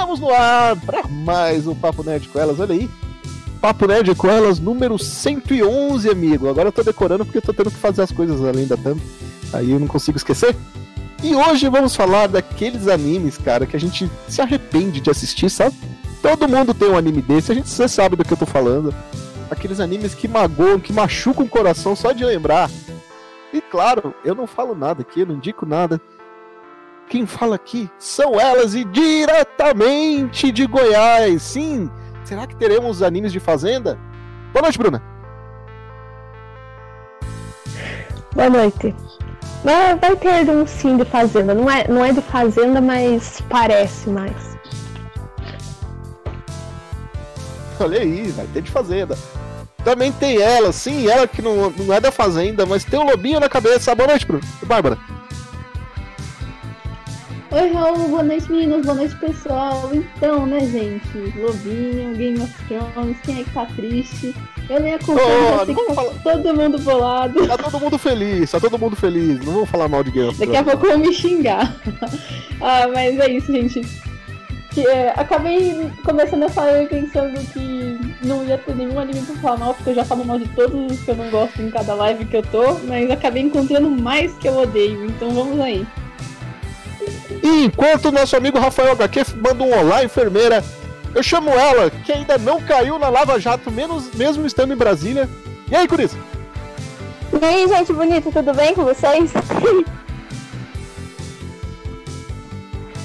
Estamos no ar para mais um Papo Nerd com elas, olha aí. Papo Nerd com elas, número 111, amigo. Agora eu tô decorando porque eu tô tendo que fazer as coisas além da thumb. Aí eu não consigo esquecer. E hoje vamos falar daqueles animes, cara, que a gente se arrepende de assistir, sabe? Todo mundo tem um anime desse, a gente você sabe do que eu tô falando. Aqueles animes que magoam, que machucam o coração só de lembrar. E claro, eu não falo nada aqui, eu não indico nada. Quem fala aqui são elas e diretamente de Goiás. Sim, será que teremos animes de Fazenda? Boa noite, Bruna. Boa noite. Vai, ter um sim de Fazenda. Não é, não é de Fazenda, mas parece mais. Olha aí, vai ter de Fazenda. Também tem ela, sim, ela que não, não é da Fazenda, mas tem um lobinho na cabeça. Boa noite, Bruno. Bárbara. Oi, Raul, boa noite, meninas, boa noite, pessoal. Então, né, gente? Lobinho, Game of Thrones, quem é que tá triste? Eu nem acompanho, oh, que tá falar... todo mundo bolado. Tá todo mundo feliz, tá todo mundo feliz. Não vamos falar mal de Game of Thrones. Daqui a pouco vão me xingar. ah, mas é isso, gente. Que, é, acabei começando a falar pensando que não ia ter nenhum anime pra falar mal, porque eu já falo mal de todos os que eu não gosto em cada live que eu tô, mas acabei encontrando mais que eu odeio, então vamos aí. E enquanto o nosso amigo Rafael HQ manda um olá, enfermeira, eu chamo ela, que ainda não caiu na Lava Jato, menos, mesmo estando em Brasília. E aí, Curis? E aí, gente bonita, tudo bem com vocês?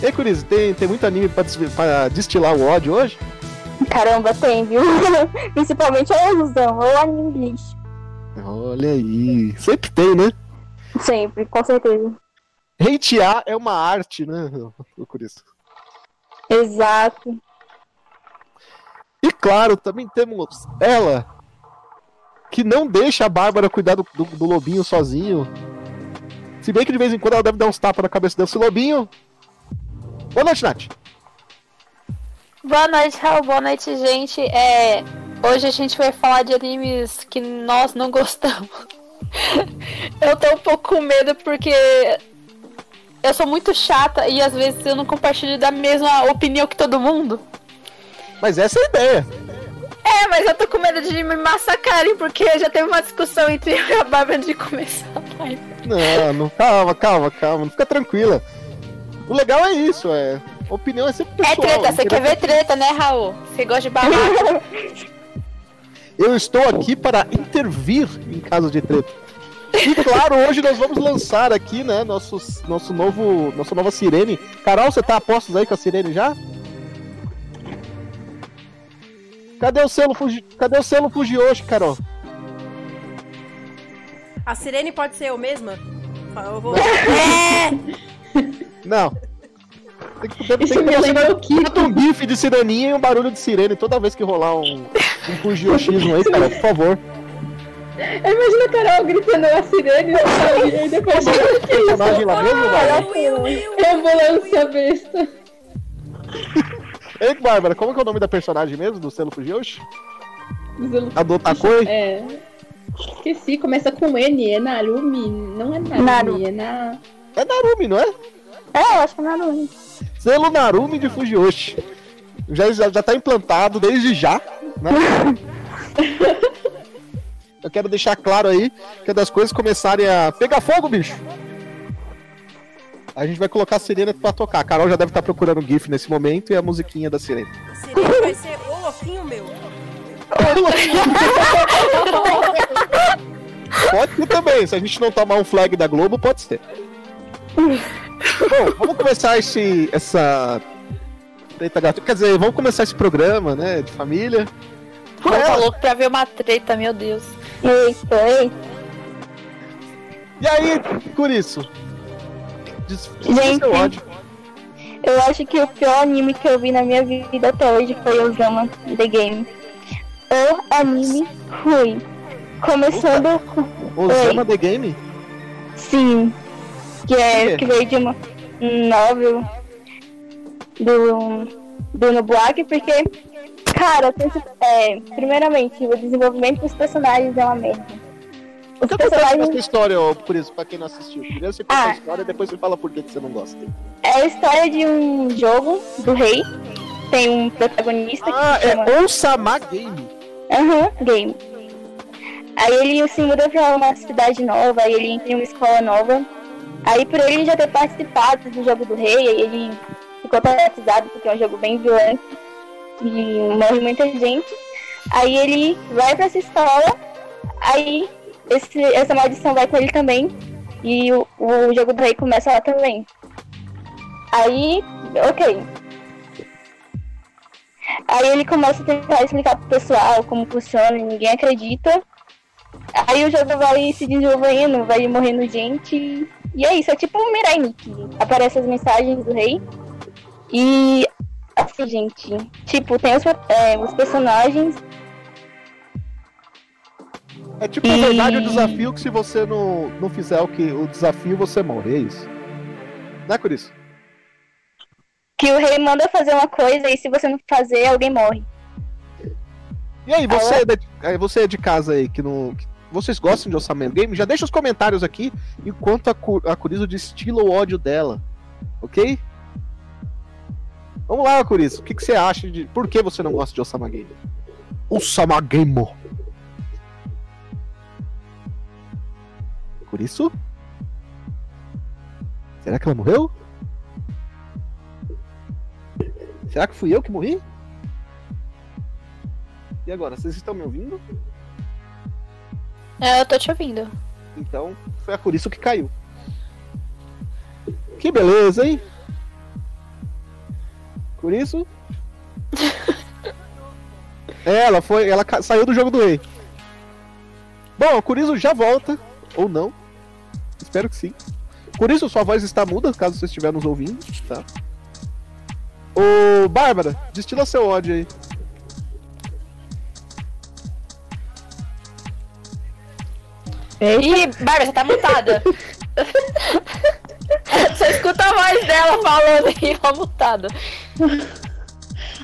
E aí, Curis, tem, tem muito anime pra, pra destilar o ódio hoje? Caramba, tem, viu? Principalmente a ilusão, ou anime lixo. Olha aí, sempre tem, né? Sempre, com certeza. Hatear é uma arte, né, Curis? Exato. E claro, também temos ela, que não deixa a Bárbara cuidar do, do, do lobinho sozinho. Se bem que de vez em quando ela deve dar uns tapas na cabeça desse lobinho. Boa noite, Nath. Boa noite, Raul. Boa noite, gente. É, hoje a gente vai falar de animes que nós não gostamos. eu tô um pouco com medo porque eu sou muito chata e às vezes eu não compartilho da mesma opinião que todo mundo. Mas essa é a ideia. É, mas eu tô com medo de me massacrarem, porque já teve uma discussão entre eu e a Bárbara de começar a live. Não, não, calma, calma, calma, fica tranquila. O legal é isso, é Opinião é sempre é pessoal. É treta, você quer ver treta, né, Raul? Você gosta de barraco. Eu estou aqui para intervir em caso de treta. E claro, hoje nós vamos lançar aqui, né, nosso, nosso novo, nossa nova sirene. Carol, você tá a postos aí com a sirene já? Cadê o selo Fuji... Cadê o selo Fujiyoshi, Carol? A sirene pode ser eu mesma? Eu vou... Não. Tem que, tem, Isso tem que me o Kiko. um bife de sireninha e um barulho de sirene toda vez que rolar um, um fugioshismo aí, cara, por favor. Imagina a Carol gritando a sirene e depois... O personagem lá mesmo, vai? Ambulância besta. Ei, Bárbara, como que é o nome da personagem mesmo do selo Fujiyoshi? A do Takoi? É. Esqueci, começa com N, é Narumi. Não é Narumi, Naru. é na. É Narumi, não é? É, eu acho que é Narumi. Selo Narumi de Fujiyoshi. Já, já, já tá implantado desde já. Né? Eu quero deixar claro aí que é das coisas começarem a pegar fogo, bicho. A gente vai colocar a sirene pra tocar. A Carol já deve estar procurando o GIF nesse momento e a musiquinha da sirene. A sirene vai ser o louquinho meu. pode ser também. Se a gente não tomar um flag da Globo, pode ser. Bom, vamos começar esse, essa treta gato. Quer dizer, vamos começar esse programa, né? De família. Pô, tá louco pra ver uma treta, meu Deus. Eita, eita. E aí, por isso? Diz, Gente, eu acho que o pior anime que eu vi na minha vida até hoje foi o Zama The Game. O anime ruim. Começando com. O Zama The Game? Sim que é que veio de uma um novel do do Nobuaki, porque cara, é, primeiramente o desenvolvimento dos personagens é uma merda. Os que personagens... essa história, ó, por isso, pra quem não assistiu? Primeiro você conta ah, a história e depois você fala por que, você não gosta. É a história de um jogo do rei tem um protagonista Ah, que se chama... é Osama Game. Aham, game. Aí ele se muda pra uma cidade nova, aí ele entra em uma escola nova. Aí por ele já ter participado do jogo do rei, aí ele ficou traumatizado porque é um jogo bem violento e morre muita gente. Aí ele vai pra essa escola, aí esse, essa maldição vai com ele também. E o, o jogo do rei começa lá também. Aí, ok. Aí ele começa a tentar explicar pro pessoal como funciona e ninguém acredita. Aí o jogo vai se desenvolvendo, vai morrendo gente. E é isso, é tipo um Mirai Nikki. Aparecem as mensagens do rei. E assim, gente, tipo, tem os, é, os personagens. É tipo, na E- verdade, o desafio que se você não, não fizer o que o desafio, você morre, é isso. Não é por isso? Que o rei manda fazer uma coisa e se você não fazer, alguém morre. E aí, você, é de, você é de casa aí, que não. que- vocês gostam de Orçamento Game? Já deixa os comentários aqui enquanto a, Cu- a Curizo destila o ódio dela. Ok? Vamos lá, Curizo. O que, que você acha de. Por que você não gosta de Osama Game? Osama Game. Curizo? Será que ela morreu? Será que fui eu que morri? E agora, vocês estão me ouvindo? É, eu tô te ouvindo. Então, foi a Curiço que caiu. Que beleza, hein? Curiço? É, ela foi. Ela saiu do jogo do rei. Bom, a Curizo já volta. Ou não. Espero que sim. Curizo, sua voz está muda, caso você estiver nos ouvindo, tá? Ô, Bárbara, destila seu ódio aí. Ih, Bárbara, você tá mutada. você escuta a voz dela falando e ela mutada.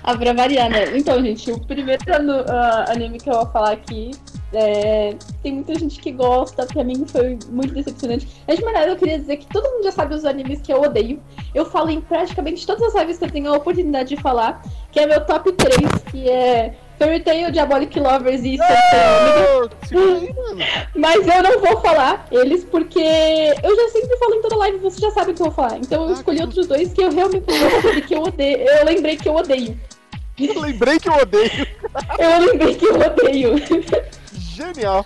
Ah, pra variar, né? Então, gente, o primeiro anu- ah, anime que eu vou falar aqui é, tem muita gente que gosta, pra mim foi muito decepcionante. Mas de maneira, eu queria dizer que todo mundo já sabe os animes que eu odeio. Eu falo em praticamente todas as lives que eu tenho a oportunidade de falar, que é meu top 3, que é Fairy Tail, Diabolic Lovers e mano. Mas eu não vou falar eles porque eu já sempre falo em toda live, você já sabe o que eu vou falar. Então eu escolhi outros dois que eu realmente que eu odeio. Eu lembrei que eu odeio. Eu lembrei que eu odeio. Eu lembrei que eu odeio. Genial.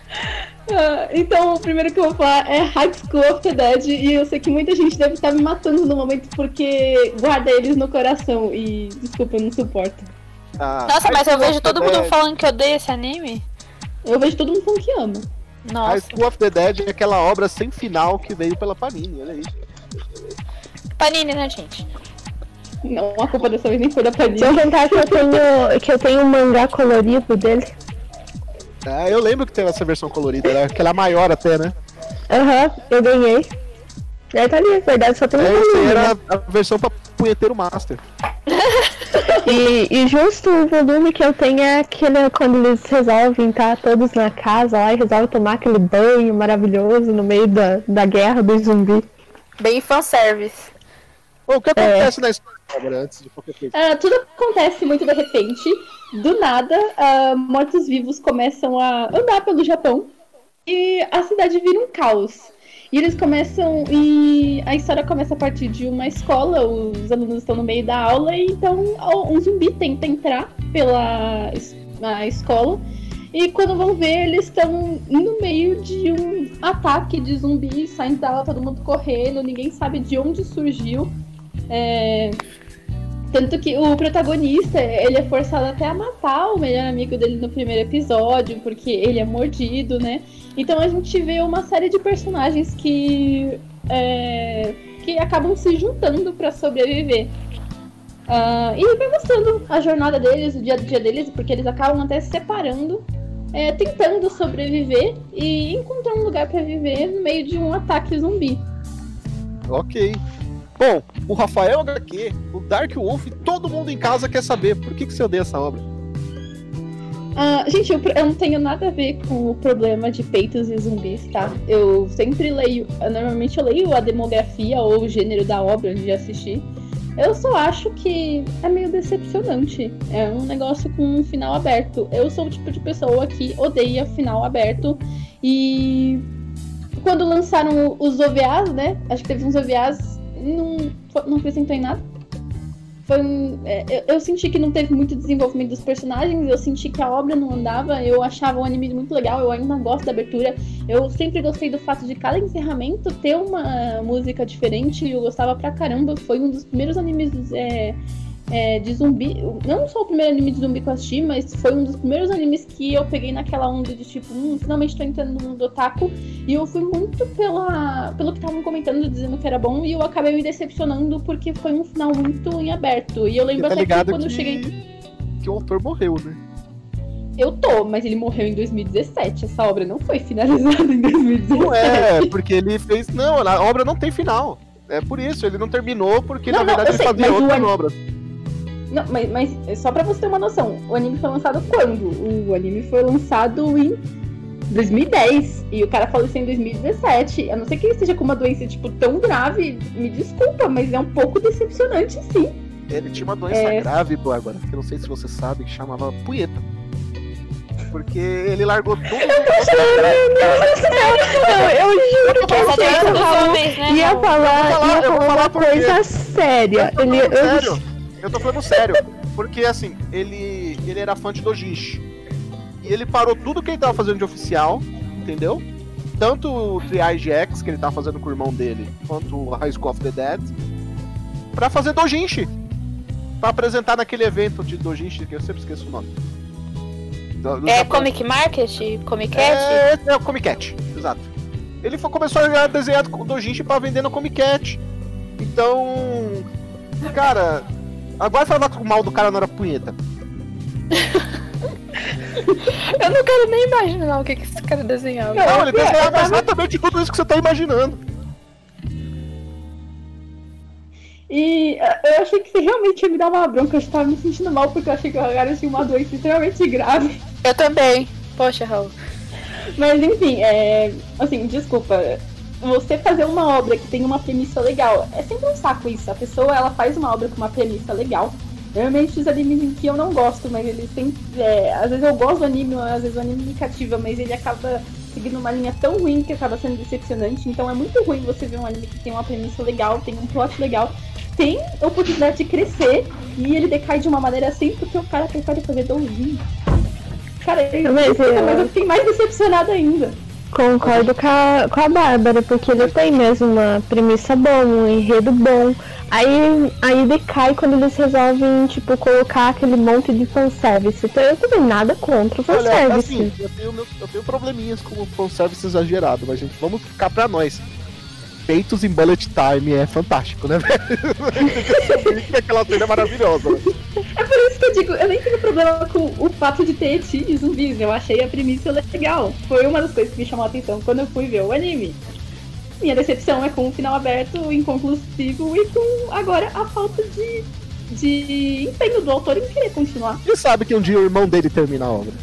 Ah, então, o primeiro que eu vou falar é High School of the Dead. E eu sei que muita gente deve estar me matando no momento porque guarda eles no coração. E desculpa, eu não suporto. Ah, Nossa, mas eu High vejo todo mundo Dead- falando que odeia esse anime. Eu vejo todo mundo falando que ama. High Nossa. School of the Dead é aquela obra sem final que veio pela Panini, olha aí. Panini, né, gente? Não, a culpa dessa vez nem foi da Panini. Se eu contar que eu tenho, que eu tenho um mangá colorido dele. Ah, eu lembro que teve essa versão colorida, era aquela maior até, né? Aham, eu ganhei. É, tá ali, na verdade, só tem um É, volume, né? era a versão pra punheteiro master. E, e justo o volume que eu tenho é aquele quando eles resolvem estar todos na casa lá e resolvem tomar aquele banho maravilhoso no meio da, da guerra dos zumbis. Bem fanservice. O que acontece na história antes de qualquer coisa? Ah, tudo acontece muito de repente. Do nada, ah, mortos-vivos começam a andar pelo Japão e a cidade vira um caos. E eles começam. E a história começa a partir de uma escola, os alunos estão no meio da aula, e então um zumbi tenta entrar pela a escola. E quando vão ver, eles estão no meio de um ataque de zumbis, saindo da aula, todo mundo correndo, ninguém sabe de onde surgiu. É, tanto que o protagonista, ele é forçado até a matar o melhor amigo dele no primeiro episódio, porque ele é mordido, né? Então a gente vê uma série de personagens que, é, que acabam se juntando pra sobreviver. Ah, e vai mostrando a jornada deles, o dia a dia deles, porque eles acabam até se separando, é, tentando sobreviver e encontrar um lugar pra viver no meio de um ataque zumbi. Ok. Bom, o Rafael HQ, o Dark Wolf, todo mundo em casa quer saber por que, que você odeia essa obra. Ah, gente, eu, eu não tenho nada a ver com o problema de peitos e zumbis, tá? Eu sempre leio, ah, normalmente eu leio a demografia ou o gênero da obra de assistir. Eu só acho que é meio decepcionante. É um negócio com um final aberto. Eu sou o tipo de pessoa que odeia final aberto. E quando lançaram os OVAs, né? Acho que teve uns OVAs, não, não acrescentou em nada. Foi um, é, eu, eu, senti que não teve muito desenvolvimento dos personagens, eu senti que a obra não andava, eu achava o anime muito legal, eu ainda gosto da abertura. Eu sempre gostei do fato de cada encerramento ter uma música diferente, eu gostava pra caramba. Foi um dos primeiros animes é, é, de zumbi. Não só o primeiro anime de zumbi que eu assisti, mas foi um dos primeiros animes que eu peguei naquela onda de tipo, hum, finalmente tô entrando no mundo otaku. E eu fui muito pela, pelo que estavam comentando, dizendo que era bom, e eu acabei me decepcionando porque foi um final muito em aberto. E eu lembro tá até que quando que... eu cheguei. Que o autor morreu, né? Eu tô, mas ele morreu em 2017. Essa obra não foi finalizada em 2017. Não é, porque ele fez. Não, a obra não tem final. É por isso, ele não terminou, porque não, na verdade ele fazia outras obras. Não, mas, mas só pra você ter uma noção, o anime foi lançado quando? O anime foi lançado em 2010 e o cara faleceu em 2017. A não ser que ele esteja com uma doença, tipo, tão grave, me desculpa, mas é um pouco decepcionante, sim. Ele tinha uma doença é... grave, Bárbara, que eu não sei se você sabe, que chamava punheta. Porque ele largou tudo. Não, eu juro que eu achei que o Raul ia falar, ia falar uma coisa séria. Ele, sério. Eu tô falando sério. Porque assim, ele, ele era fã de Dojinshi. E ele parou tudo que ele tava fazendo de oficial, entendeu? Tanto o Triage X, que ele tava fazendo com o irmão dele, quanto o High School of the Dead, pra fazer Dojinshi. Pra apresentar naquele evento de Dojinshi, que eu sempre esqueço o nome. Do, é Japão. Comic Market? Comic Cat? É, é o Comic Cat, exato. Ele começou a desenhar Dojinshi pra vender no Comic Cat. Então, cara, Agora falar mal do cara não era punheta. eu não quero nem imaginar o que, que esse cara desenhava. Não, ele desenhava exatamente tudo isso que você tá imaginando. E uh, eu achei que você realmente ia me dar uma bronca. Eu estava me sentindo mal porque eu achei que o cara tinha uma doença extremamente grave. Eu também. Poxa, Raul. Mas enfim, é. Assim, desculpa você fazer uma obra que tem uma premissa legal, é sempre um saco isso. A pessoa ela faz uma obra com uma premissa legal. Realmente os animes em que eu não gosto, mas eles têm. É, às vezes eu gosto do anime, às vezes o anime me cativa, mas ele acaba seguindo uma linha tão ruim que acaba sendo decepcionante. Então é muito ruim você ver um anime que tem uma premissa legal, tem um plot legal, tem oportunidade de crescer e ele decai de uma maneira assim porque o cara prefere fazer doujin. Cara, mas, eu... mas eu fiquei mais decepcionada ainda. Concordo com a, com a Bárbara, porque ele tem mesmo uma premissa boa, um enredo bom. Aí, aí decai quando eles resolvem, tipo, colocar aquele monte de fanservice. Então eu também nada contra o fanservice. Olha, assim, eu tenho, meus, eu tenho probleminhas com o fanservice exagerado, mas gente, vamos ficar pra nós peitos em bullet time é fantástico, né, velho? que aquela cena é maravilhosa. Né? É por isso que eu digo, eu nem tenho problema com o fato de ter eti de zumbis. Eu achei a premissa legal. Foi uma das coisas que me chamou a atenção quando eu fui ver o anime. Minha decepção é com o final aberto, inconclusivo e com agora a falta de, de empenho do autor em querer continuar. Ele sabe que um dia o irmão dele termina a obra.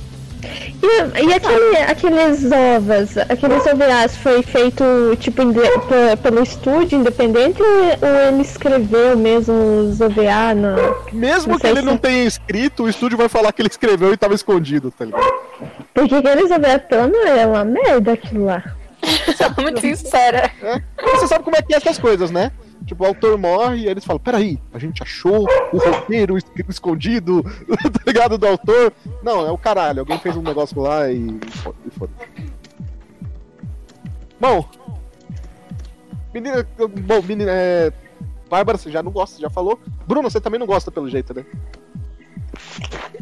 E, e aquele, aqueles ovas, aqueles OVAs foi feito tipo pelo estúdio independente ou ele escreveu mesmo os OVA no, Mesmo que ele se... não tenha escrito, o estúdio vai falar que ele escreveu e estava escondido, tá ligado? Porque aqueles OVA todo é uma merda aquilo lá. Sou muito sincera. É. Você sabe como é que é essas coisas, né? Tipo, o autor morre e eles falam: peraí, a gente achou o roteiro escondido, tá ligado? Do autor. Não, é o caralho, alguém fez um negócio lá e. e foda Bom. Menina. Bom, menina. É... Bárbara, você já não gosta, já falou. Bruno, você também não gosta pelo jeito, né?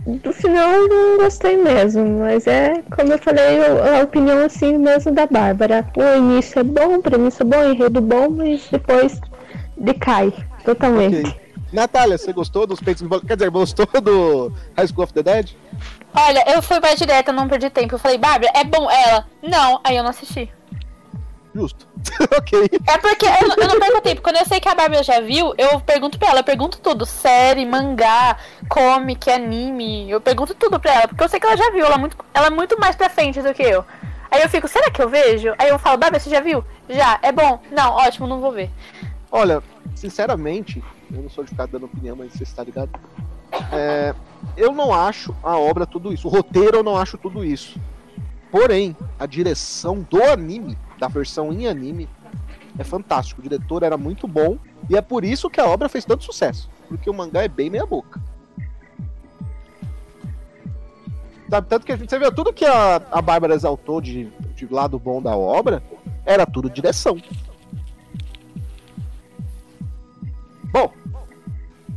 Do final não gostei mesmo, mas é, como eu falei, a opinião assim mesmo da Bárbara. O início é bom, premissa é bom, enredo bom, mas depois decai totalmente. Okay. Natália, você gostou dos peitos Quer dizer, gostou do High School of the Dead? Olha, eu fui mais direta, não perdi tempo. Eu falei, Bárbara, é bom ela? Não, aí eu não assisti. Justo. ok. É porque eu, eu, não perco tempo. Quando eu sei que a Bárbara já viu, eu pergunto pra ela. Eu pergunto tudo. Série, mangá, comic, anime. Eu pergunto tudo pra ela. Porque eu sei que ela já viu. Ela é muito, ela é muito mais pra frente do que eu. Aí eu fico, será que eu vejo? Aí eu falo, Bárbara, você já viu? Já. É bom? Não, ótimo, não vou ver. Olha, sinceramente, eu não sou de ficar dando opinião, mas você está ligado. É, eu não acho a obra tudo isso. O roteiro eu não acho tudo isso. Porém, a direção do anime, da versão em anime, é fantástico. O diretor era muito bom e é por isso que a obra fez tanto sucesso. Porque o mangá é bem meia boca. Tanto que a gente, você vê tudo que a, a Bárbara exaltou de, de lado bom da obra, era tudo direção. Bom,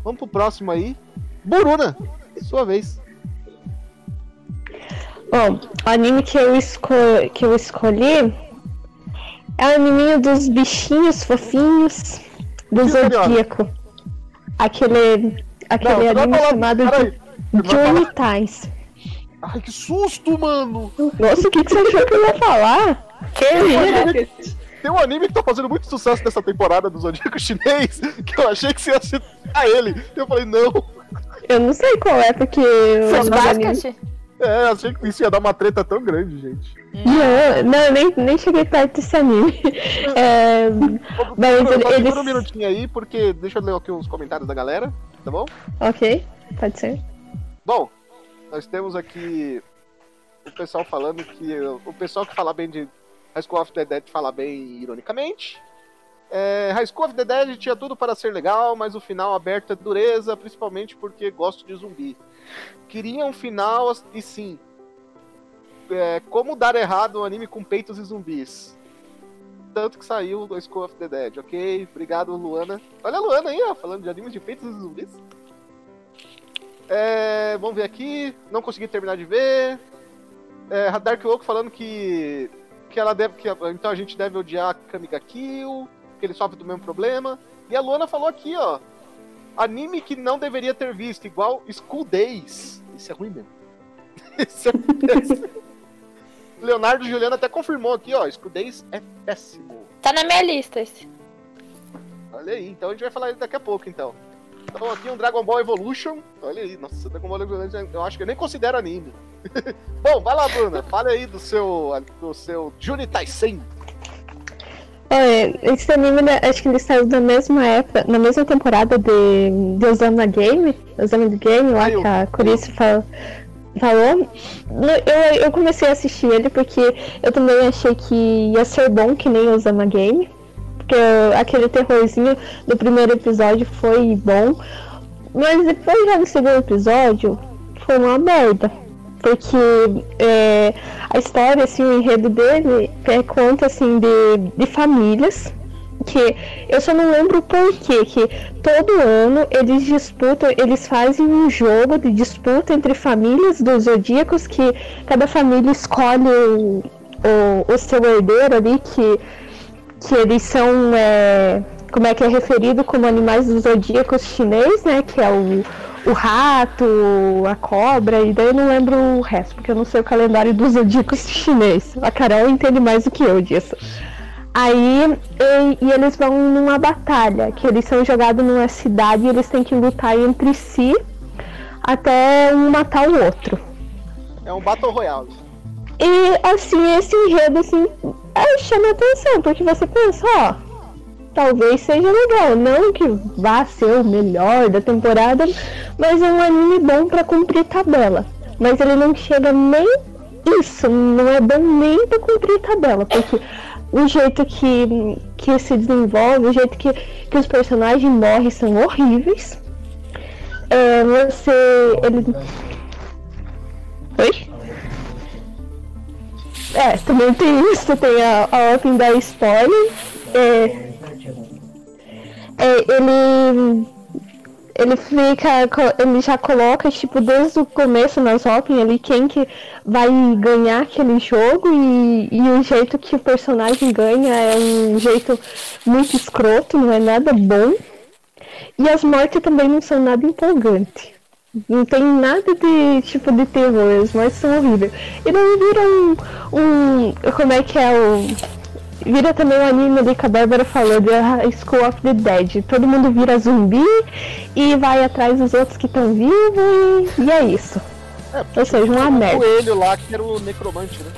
vamos pro próximo aí. Buruna, sua vez. Bom, o anime que eu, esco que eu escolhi é o animinho dos bichinhos fofinhos do Zodíaco. Aquele, aquele não, anime chamado Johnny Ties. Ai, que susto, mano! Nossa, o que, que você achou que eu ia falar? Que é? Tem um anime que tá fazendo muito sucesso nessa temporada do Zodíaco chinês, que eu achei que você ia citar ele. Eu falei, não. Eu não sei qual é, porque. Foi basquete? É, achei que isso ia dar uma treta tão grande, gente. Não, não nem, nem cheguei perto desse anime. É, mas ele, eles... um minutinho aí, porque deixa eu ler aqui os comentários da galera, tá bom? Ok, pode ser. Bom, nós temos aqui o pessoal falando que. O pessoal que fala bem de High School of the Dead fala bem ironicamente. É, High School of the Dead tinha tudo para ser legal, mas o final aberto é dureza, principalmente porque gosto de zumbi. Queria um final e sim. É, como dar errado um anime com peitos e zumbis. Tanto que saiu do School of the Dead, ok? Obrigado, Luana. Olha a Luana aí, ó, falando de animes de peitos e zumbis. É, vamos ver aqui. Não consegui terminar de ver. É, Dark Oak falando que que ela deve que então a gente deve odiar Kamiga Kill, que ele sofre do mesmo problema. E a Luana falou aqui, ó, anime que não deveria ter visto, igual School Days. Isso é ruim mesmo. Isso é péssimo. Leonardo Juliano até confirmou aqui, ó, School Days é péssimo. Tá na minha lista esse. Olha aí, então a gente vai falar daqui a pouco, então. Então aqui um Dragon Ball Evolution. Olha aí, nossa, Dragon Ball Evolution eu acho que eu nem considero anime. Bom, vai lá, Bruna. Fale aí do seu, do seu Juni Taisen. Esse anime, né, acho que ele saiu na mesma época, na mesma temporada de, de Osama Game, Osama Game, lá que a Corice falou. falou. Eu, eu comecei a assistir ele porque eu também achei que ia ser bom que nem Osama Game porque aquele terrorzinho do primeiro episódio foi bom. Mas depois já no segundo episódio foi uma merda. Porque é, a história, assim, o enredo dele é, conta assim de, de famílias que eu só não lembro por quê, que todo ano eles disputam, eles fazem um jogo de disputa entre famílias dos zodíacos que cada família escolhe o, o, o seu herdeiro ali que que eles são, é, como é que é referido como animais dos zodíacos chinês, né? Que é o, o rato, a cobra, e daí eu não lembro o resto, porque eu não sei o calendário dos zodíacos chinês. A Carol entende mais do que eu disso. Aí e, e, eles vão numa batalha, que eles são jogados numa cidade e eles têm que lutar entre si até um matar o outro. É um Battle Royale. E assim, esse enredo assim, é, chama atenção, porque você pensa, ó, talvez seja legal, não que vá ser o melhor da temporada, mas é um anime bom para cumprir tabela. Mas ele não chega nem isso, não é bom nem para cumprir tabela, porque o jeito que, que se desenvolve, o jeito que, que os personagens morrem são horríveis. É, você. Ele... Oi? É, também tem isso, tem a, a Open da spoiler. É, é, ele. Ele fica. Ele já coloca, tipo, desde o começo nas Open ali quem que vai ganhar aquele jogo e, e o jeito que o personagem ganha é um jeito muito escroto, não é nada bom. E as mortes também não são nada empolgantes. Não tem nada de tipo de terror, mas são horríveis. E não vira um, um. Como é que é o. Vira também um anime ali que a Bárbara falou, de School of the Dead. Todo mundo vira zumbi e vai atrás dos outros que estão vivos e, e, é isso. É, Ou seja, uma merda. O coelho lá que era o necromante, né?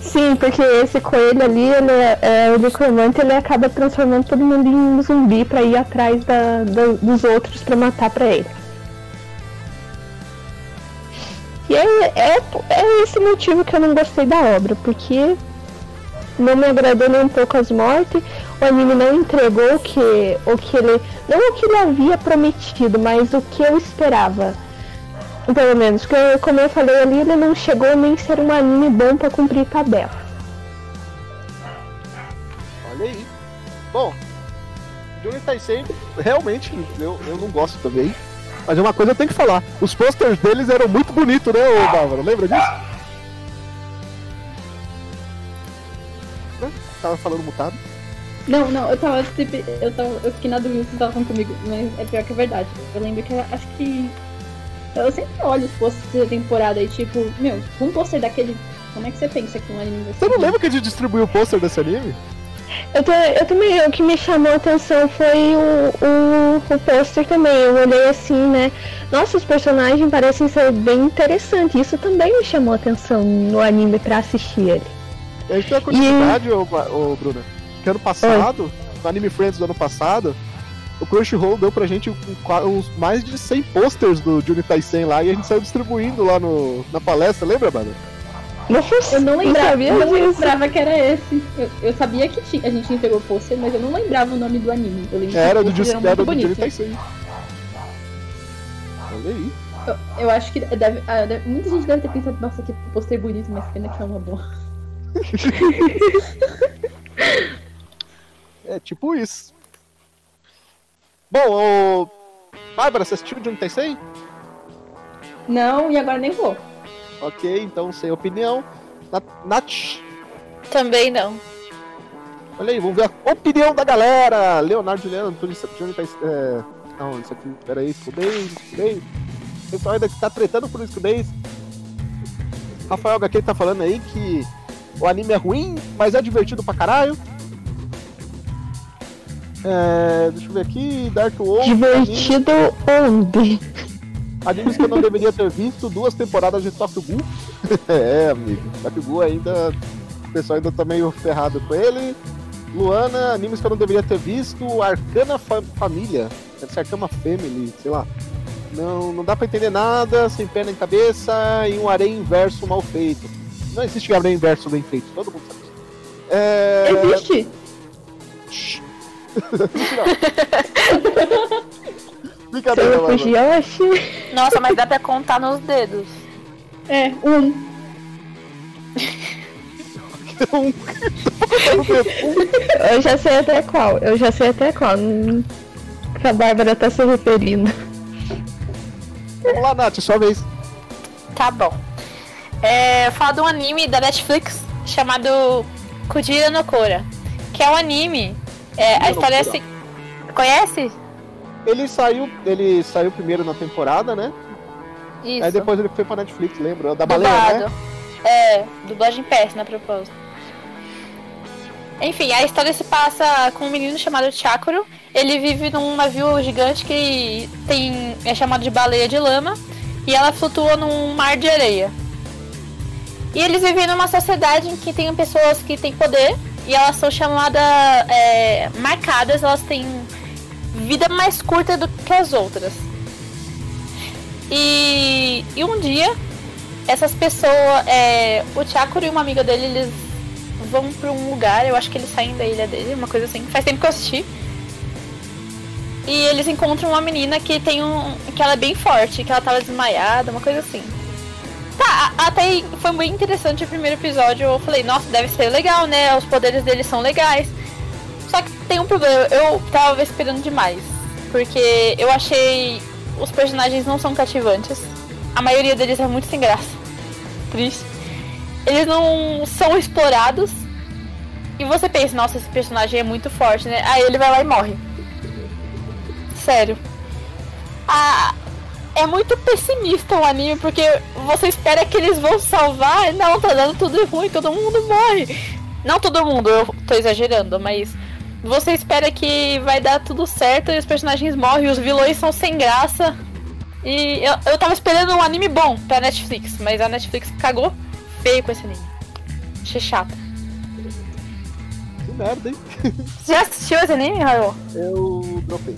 Sim, porque esse coelho ali, ele é, é, o necromante, ele acaba transformando todo mundo em um zumbi pra ir atrás da, da, dos outros pra matar pra ele. E é, é, é esse motivo que eu não gostei da obra, porque não me agradou nem um pouco as mortes, o anime não entregou o que, o que ele. Não o que ele havia prometido, mas o que eu esperava. Pelo menos, porque como eu falei ali, ele não chegou nem ser um anime bom pra cumprir tabela. Olha aí. Bom, Johnny Taisen, realmente, eu, eu não gosto também. Mas uma coisa eu tenho que falar. Os posters deles eram muito bonitos, né, ô Bárbara? Lembra disso? Tava falando mutado. Não, não, eu tava, tipo, eu tava, eu fiquei na dúvida se tava falando comigo, mas é pior que é verdade. Eu lembro que eu acho que eu sempre olho os posters da temporada e tipo, meu, um pôster daquele. Como é que você pensa que um anime? Você não lembra que a gente distribuiu o pôster desse anime? Eu, tô, eu também, o que me chamou a atenção foi o, o, o pôster também. Eu olhei assim, né? Nossa, os personagens parecem ser bem interessantes. Isso também me chamou a atenção no anime pra assistir ele. E a gente tem uma curiosidade, e... ô, ô, Bruna, que ano passado, Oi. no Anime Friends do ano passado, o Crunchyroll deu pra gente uns mais de 100 posters do Juni Taisen lá e a gente saiu distribuindo lá no, na palestra, lembra, mano? Nossa, eu não lembrava, eu não lembrava que era esse. Eu, eu sabia que tinha, a gente entregou pôster, mas eu não lembrava o nome do anime. Eu lembro era do, Just, era do Taisen. Olha aí. Eu, eu acho que deve, ah, deve, muita gente deve ter pensado, nossa, que pôster bonito, mas pena que é uma boa. é tipo isso. Bom, o. Bárbara, você assistiu Jun Tensei? Não, e agora nem vou. Ok, então sem opinião. Nath? Também não. Olha aí, vamos ver a opinião da galera. Leonardo Juliano, Antônio Johnny Tensei. É... Não, isso aqui, peraí, escudez, escudez. O pessoal ainda que tá tretando por escudez. Rafael HQ tá falando aí que o anime é ruim, mas é divertido pra caralho. É, deixa eu ver aqui, Dark World. Divertido anime... onde? Animes que eu não deveria ter visto, duas temporadas de Tokyo Ghoul. é, amigo, Tokyo Ghoul ainda. O pessoal ainda tá meio ferrado com ele. Luana, animes que eu não deveria ter visto, Arcana Fa Família, deve ser Arcana Family, sei lá. Não, não dá pra entender nada, sem pena em cabeça e um arém inverso mal feito. Não existe arém inverso bem feito, todo mundo sabe isso. É... Existe? Brincadeira, Yoshi. Nossa, mas dá pra contar nos dedos. É, um. eu já sei até qual. Eu já sei até qual. Que a Bárbara tá se referindo. Vamos lá, Nath, sua vez. Tá bom. É, falar de um anime da Netflix chamado Kujira no Kora. Que é um anime é, a história é assim. Conhece? Ele saiu, ele saiu primeiro na temporada, né? Isso. Aí depois ele foi pra Netflix, lembra? Da baleia, né? É, dublagem péssima, a propósito. Enfim, a história se passa com um menino chamado Chakuro. Ele vive num navio gigante que tem é chamado de baleia de lama e ela flutua num mar de areia. E eles vivem numa sociedade em que tem pessoas que têm poder e elas são chamadas é, marcadas, elas têm vida mais curta do que as outras. E, e um dia, essas pessoas, é, o Chakura e uma amiga dele, eles vão para um lugar, eu acho que eles saem da ilha dele, uma coisa assim. Faz tempo que eu assisti. E eles encontram uma menina que tem um. que ela é bem forte, que ela tava desmaiada, uma coisa assim. Tá, até foi bem interessante o primeiro episódio. Eu falei, nossa, deve ser legal, né? Os poderes deles são legais. Só que tem um problema, eu tava esperando demais. Porque eu achei os personagens não são cativantes. A maioria deles é muito sem graça. Triste. Eles não são explorados. E você pensa, nossa, esse personagem é muito forte, né? Aí ele vai lá e morre. Sério. A, é muito pessimista o anime, porque você espera que eles vão salvar, não, tá dando tudo ruim, todo mundo morre. Não todo mundo, eu tô exagerando, mas você espera que vai dar tudo certo e os personagens morrem, os vilões são sem graça. E eu, eu tava esperando um anime bom pra Netflix, mas a Netflix cagou feio com esse anime. Achei chato. Que merda, hein? Você já assistiu esse anime, Raul? Eu dropei.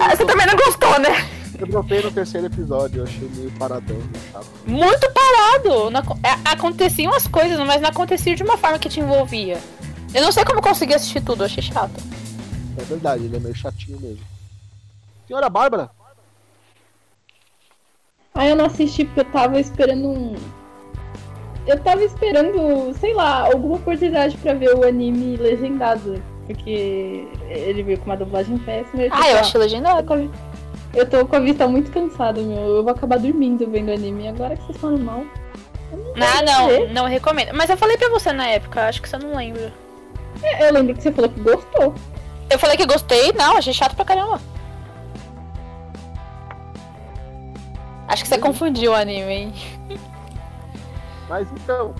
Ah, você também não gostou, né? Eu dropei no terceiro episódio, eu achei meio paradão, sabe? Muito parado. Não é, aconteciam as coisas, mas não acontecia de uma forma que te envolvia. Eu não sei como eu consegui assistir tudo, eu achei chato. É verdade, ele é meio chatinho mesmo. Senhora Bárbara, Aí eu não assisti porque eu tava esperando um. Eu tava esperando, sei lá, alguma oportunidade pra ver o anime legendado. Porque ele veio com uma dublagem péssima. e Ah, eu achei legendado. Eu tô com a vista muito cansada, meu. Eu vou acabar dormindo vendo anime. Agora que vocês falam mal. Ah, não, não recomendo. Mas eu falei pra você na época, acho que você não lembra. Eu lembro que você falou que gostou. Eu falei que gostei, não, achei chato pra caramba. Acho que você confundiu o anime, hein? mas então.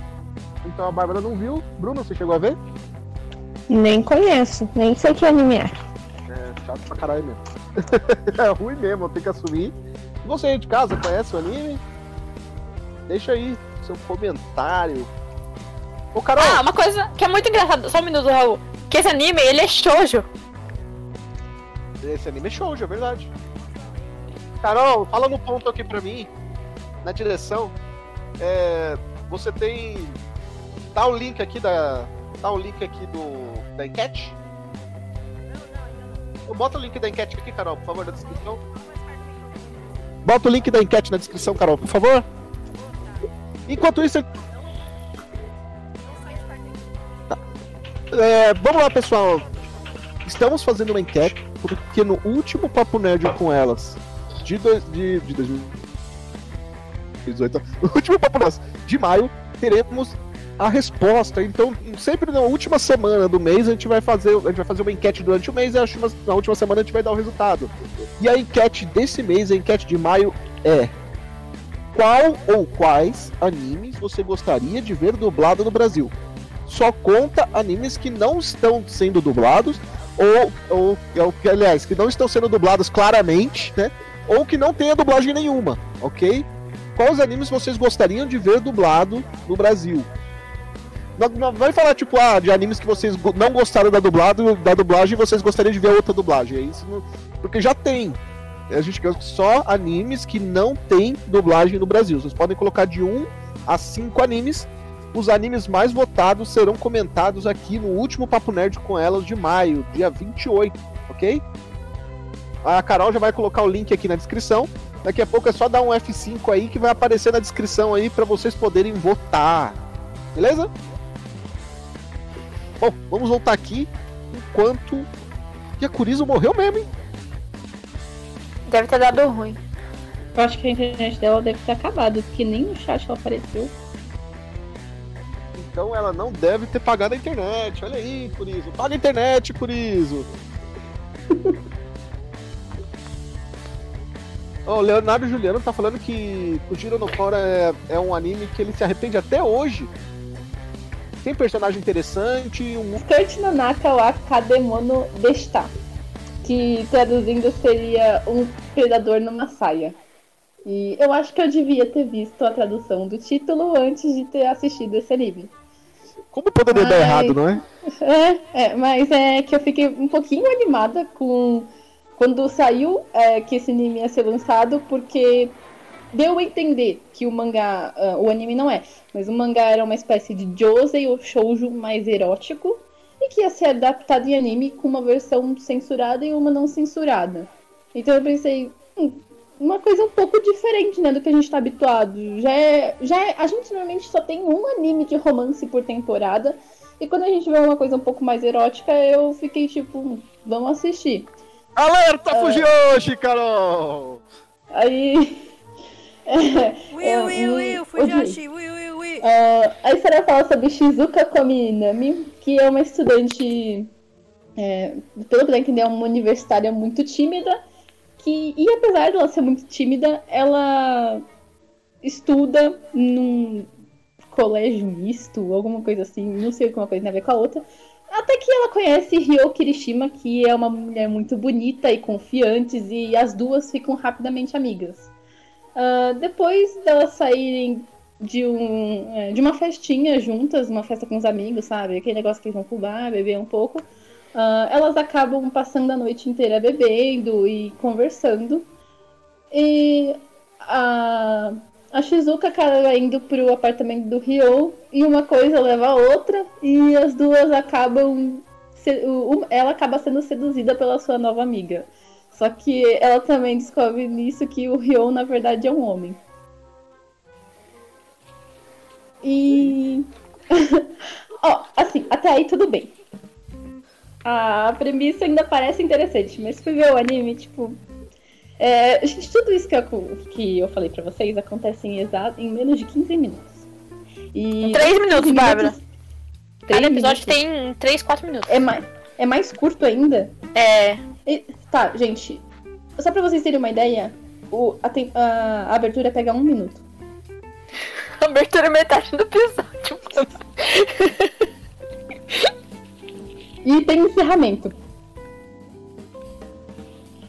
Então a Bárbara não viu. Bruno, você chegou a ver? Nem conheço, nem sei que anime é. É chato pra caralho mesmo. é ruim mesmo, eu tenho que assumir. Você aí de casa conhece o anime? Deixa aí seu comentário. Ô Carol, Ah, uma coisa que é muito engraçada, só um minuto, Raul. Que esse anime, ele é shoujo. esse anime é show, é verdade. Carol, fala no ponto aqui pra mim, na direção. É, você tem. Tá o link aqui da. Tá o link aqui do. da enquete? Bota o link da enquete aqui, Carol, por favor, na descrição. Bota o link da enquete na descrição, Carol, por favor. Enquanto isso. É, vamos lá, pessoal. Estamos fazendo uma enquete porque no último Papo Nerd com elas de, dois, de, de 2018, no último Papo Nerd de maio, teremos a resposta. Então, sempre na última semana do mês a gente vai fazer, a gente vai fazer uma enquete durante o mês e na última semana a gente vai dar o resultado. E a enquete desse mês, a enquete de maio é qual ou quais animes você gostaria de ver dublado no Brasil? Só conta animes que não estão sendo dublados ou, ou, que, aliás, que não estão sendo dublados claramente, né? Ou que não tenha dublagem nenhuma, ok? Quais animes vocês gostariam de ver dublado no Brasil? Não, não vai falar, tipo, ah, de animes que vocês não gostaram da, dublado, da dublagem e vocês gostariam de ver outra dublagem. É isso, não- porque já tem. A gente quer só animes que não tem dublagem no Brasil. Vocês podem colocar de 1 a 5 animes. Os animes mais votados serão comentados aqui no último Papo Nerd com elas de maio, dia 28, ok? A Carol já vai colocar o link aqui na descrição. Daqui a pouco é só dar um F5 aí que vai aparecer na descrição aí para vocês poderem votar. Beleza? Bom, vamos voltar aqui enquanto que a Curizo morreu mesmo, hein? Deve ter dado ruim. Eu acho que a internet dela deve ter acabado, porque nem no chat ela apareceu. Então ela não deve ter pagado a internet. Olha aí, Curizo. Paga a internet, Curizo. O Leonardo Juliano tá falando que Kujiro no Kora é, é um anime que ele se arrepende até hoje. Tem personagem interessante, um Skirt Nanaka wa Kademono. Que traduzindo seria um predador numa saia. E eu acho que eu devia ter visto a tradução do título antes de ter assistido esse anime. Como poderia dar Ai. errado, não é? É, é, mas é que eu fiquei um pouquinho animada com quando saiu é, que esse anime ia ser lançado, porque deu a entender que o mangá, ah, o anime não é, mas o mangá era uma espécie de josei ou shoujo mais erótico e que ia ser adaptado em anime com uma versão censurada e uma não censurada. Então eu pensei, hum, uma coisa um pouco diferente, né, do que a gente tá habituado. Já é, já é, a gente normalmente só tem um anime de romance por temporada. E quando a gente vê uma coisa um pouco mais erótica, eu fiquei tipo, "Hum, vamos assistir. Alerta É. Fujiyoshi, Carol! Aí. Will, Will, Will, Fujoshi, Will, Will, Will. Ah, a história fala sobre Shizuka Kominami, que é uma estudante, é, pelo que dá a entender, é uma universitária muito tímida, que, e apesar de ela ser muito tímida, ela estuda num colégio misto, alguma coisa assim, não sei o que uma coisa tem a ver com a outra. Até que ela conhece Ryo Kirishima, que é uma mulher muito bonita e confiante, e as duas ficam rapidamente amigas. Ah, depois delas saírem de, um, é, de uma festinha juntas, uma festa com os amigos, sabe? Aquele negócio que eles vão pro bar, beber um pouco. Uh, elas acabam passando a noite inteira bebendo e conversando. E a, a Shizuka acaba indo pro apartamento do Ryo e uma coisa leva a outra e as duas acabam. Ela acaba sendo seduzida pela sua nova amiga. Só que ela também descobre nisso que o Ryo, na verdade, é um homem. E. Ó, oh, assim, até aí tudo bem. A premissa ainda parece interessante, mas fui ver o anime, tipo. É, gente, tudo isso que eu, que eu falei pra vocês acontece em, exato, em menos de 15 minutos. E 3 minutos, Bárbara. Cada episódio minutos. tem 3, 4 minutos. É mais, é mais curto ainda? É. E, tá, gente. Só pra vocês terem uma ideia, o, a, a, a abertura pega um minuto. A abertura é metade do episódio. e tem encerramento.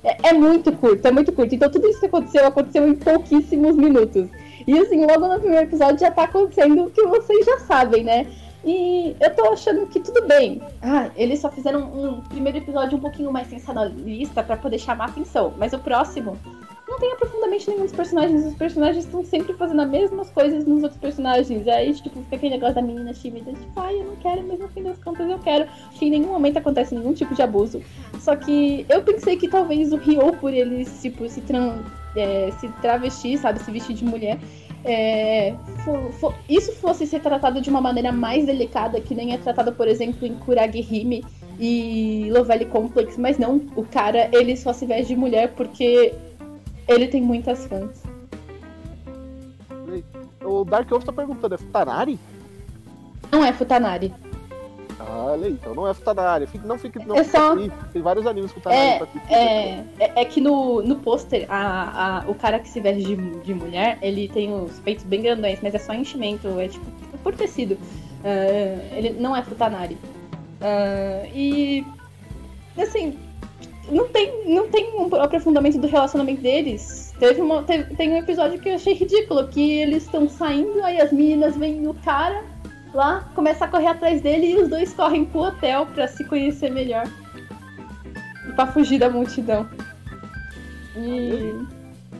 É, é, muito curto, é muito curto. Então tudo isso que aconteceu, aconteceu em pouquíssimos minutos. E assim, logo no primeiro episódio já tá acontecendo o que vocês já sabem, né? E eu tô achando que tudo bem. Ah, eles só fizeram um primeiro episódio um pouquinho mais sensacionalista para poder chamar atenção. Mas o próximo não tem aprofundamento nenhum dos personagens. Os personagens estão sempre fazendo as mesmas coisas nos outros personagens. Aí, tipo, fica aquele negócio da menina tímida, tipo, ai, eu não quero, mas no fim das contas eu quero. Acho que em nenhum momento acontece nenhum tipo de abuso. Só que eu pensei que talvez o Ryo, por ele, tipo, se, tran é, se travestir, sabe, se vestir de mulher, é, isso fosse ser tratado de uma maneira mais delicada, que nem é tratado, por exemplo, em Kuragihime e Lovely Complex, mas não, o cara, ele só se veste de mulher porque ele tem muitas fãs. O Dark Wolf tá perguntando, é Futanari? Não é Futanari. Ah, olha aí, então não é Futanari. Não fique, não é só... Tem vários animes Futanari é, pra é, é, é que no, no pôster, a, a, o cara que se veste de, de mulher, ele tem os peitos bem grandões, mas é só enchimento, é tipo por tecido. Uh, ele não é Futanari. Uh, e assim, não tem, não tem um aprofundamento do relacionamento deles. Teve uma, teve, tem um episódio que eu achei ridículo, que eles estão saindo, aí as meninas veem o cara lá, começa a correr atrás dele e os dois correm pro hotel para se conhecer melhor. E pra fugir da multidão. E.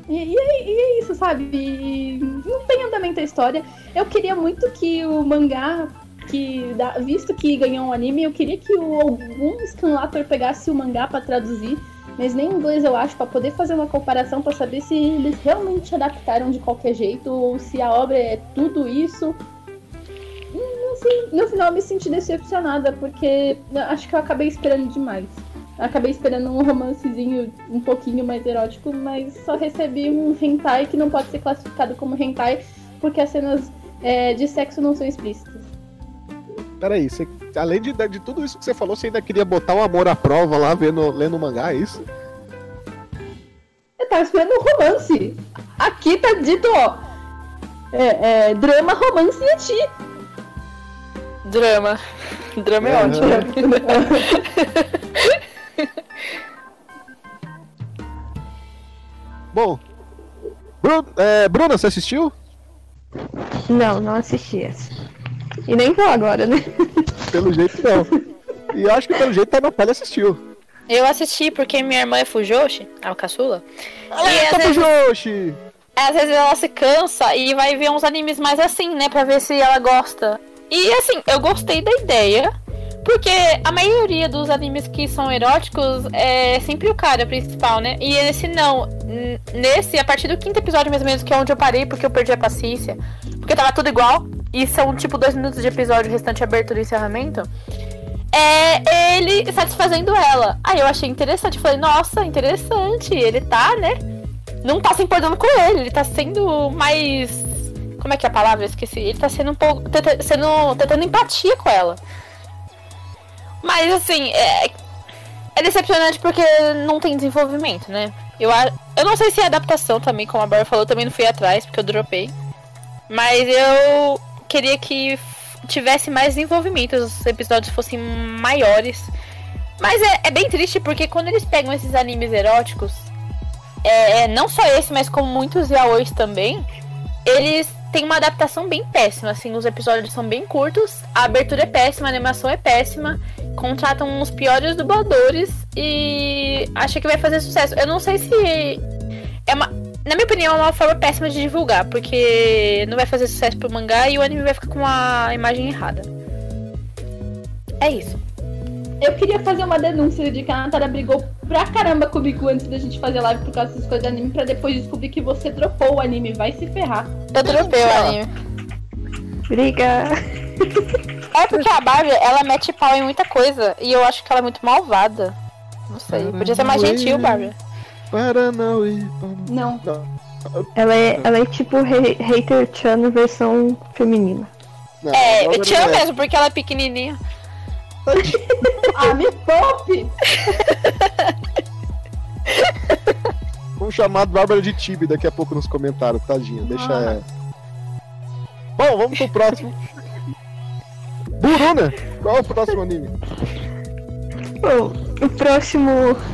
E, e, é, e é, isso, sabe? E não tem andamento a história. Eu queria muito que o mangá, que visto que ganhou um anime, eu queria que o, algum scanlator pegasse o mangá para traduzir, mas nem em inglês eu acho, para poder fazer uma comparação para saber se eles realmente adaptaram de qualquer jeito ou se a obra é tudo isso assim, no final eu me senti decepcionada, porque acho que eu acabei esperando demais. acabei esperando um romancezinho um pouquinho mais erótico, mas só recebi um hentai que não pode ser classificado como hentai, porque as cenas é, de sexo não são explícitas. Peraí, você, além de, de tudo isso que você falou, você ainda queria botar o amor à prova lá, vendo, lendo o mangá, é isso? Eu tava esperando um romance. Aqui tá dito, ó. É, é, drama, romance e ti. Drama. Drama é uhum. ótimo. Bom. Bru é, Bruna, você assistiu? Não, não assisti essa. E nem vou agora, né? Pelo jeito não. E eu acho que pelo jeito a Natália assistiu. Eu assisti porque minha irmã é Fujoshi, a caçula. Alerta, Fujoshi! Às vezes ela se cansa e vai ver uns animes mais assim, né? Pra ver se ela gosta. E assim, eu gostei da ideia. Porque a maioria dos animes que são eróticos é sempre o cara principal, né? E esse não. Nesse, a partir do quinto episódio, mais ou menos, que é onde eu parei, porque eu perdi a paciência. Porque tava tudo igual. E são tipo dois minutos de episódio, restante abertura e encerramento. É ele satisfazendo ela. Aí eu achei interessante. Falei, nossa, interessante. Ele tá, né? Não tá se importando com ele. Ele tá sendo mais como é que é a palavra? Eu esqueci. Ele tá sendo um pouco. Tenta, sendo, tentando empatia com ela. Mas assim, é, é decepcionante porque não tem desenvolvimento, né? Eu, eu não sei se é adaptação também, como a Bárbara falou, também não fui atrás, porque eu dropei. Mas eu queria que tivesse mais desenvolvimento, os episódios fossem maiores. Mas é, é bem triste porque quando eles pegam esses animes eróticos, é, é não só esse, mas como muitos yaois também, eles tem uma adaptação bem péssima, assim, os episódios são bem curtos, a abertura é péssima, a animação é péssima, contratam os piores dubladores e acha que vai fazer sucesso. Eu não sei se é uma, na minha opinião, é uma forma péssima de divulgar, porque não vai fazer sucesso pro mangá e o anime vai ficar com a imagem errada. É isso. Eu queria fazer uma denúncia de que a Natália brigou pra caramba comigo antes da gente fazer live por causa dessas coisas de anime, pra depois descobrir que você dropou o anime. Vai se ferrar. Eu dropei o anime. Briga. É porque a Barbie, ela mete pau em muita coisa. E eu acho que ela é muito malvada. Não sei. Podia ser mais gentil, Barbie. Paranauê. Não. Ela é, ela é tipo Hater Chan versão feminina. Não, É, amo não é. mesmo, porque ela é pequenininha. Ah, me poupe! Vamos chamar a Bárbara de Tibi daqui a pouco nos comentários, tadinha. Deixa Ah. ela. Bom, vamos pro próximo. Buruna! Qual é o próximo anime? Bom, o próximo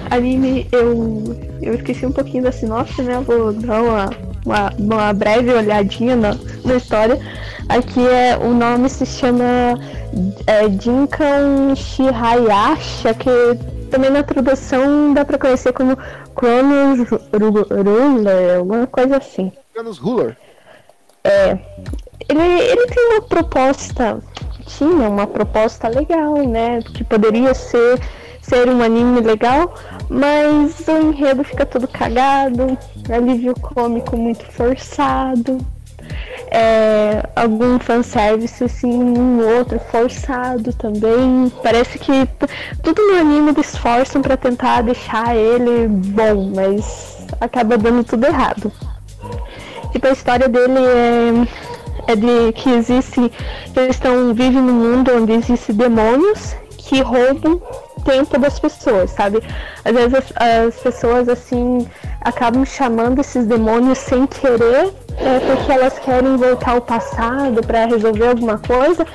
anime eu, eu esqueci um pouquinho da sinopse, né? Vou dar uma, uma, uma breve olhadinha na, na história. Aqui é o nome se chama é, Jinkan que também na tradução dá pra conhecer como Chronos Ru- Ruler, alguma coisa assim. Canos Ruler. Ele, ele tem uma proposta, tinha uma proposta legal, né? Que poderia ser, ser um anime legal, mas o enredo fica todo cagado, alívio cômico muito forçado, é, algum fanservice assim, um outro forçado também. Parece que tudo no anime eles esforçam pra tentar deixar ele bom, mas acaba dando tudo errado. Tipo, a história dele é, é de que existe. Eles estão vivem num mundo onde existem demônios que roubam tempo das pessoas, sabe? Às vezes as, as pessoas assim acabam chamando esses demônios sem querer, é, porque elas querem voltar ao passado para resolver alguma coisa.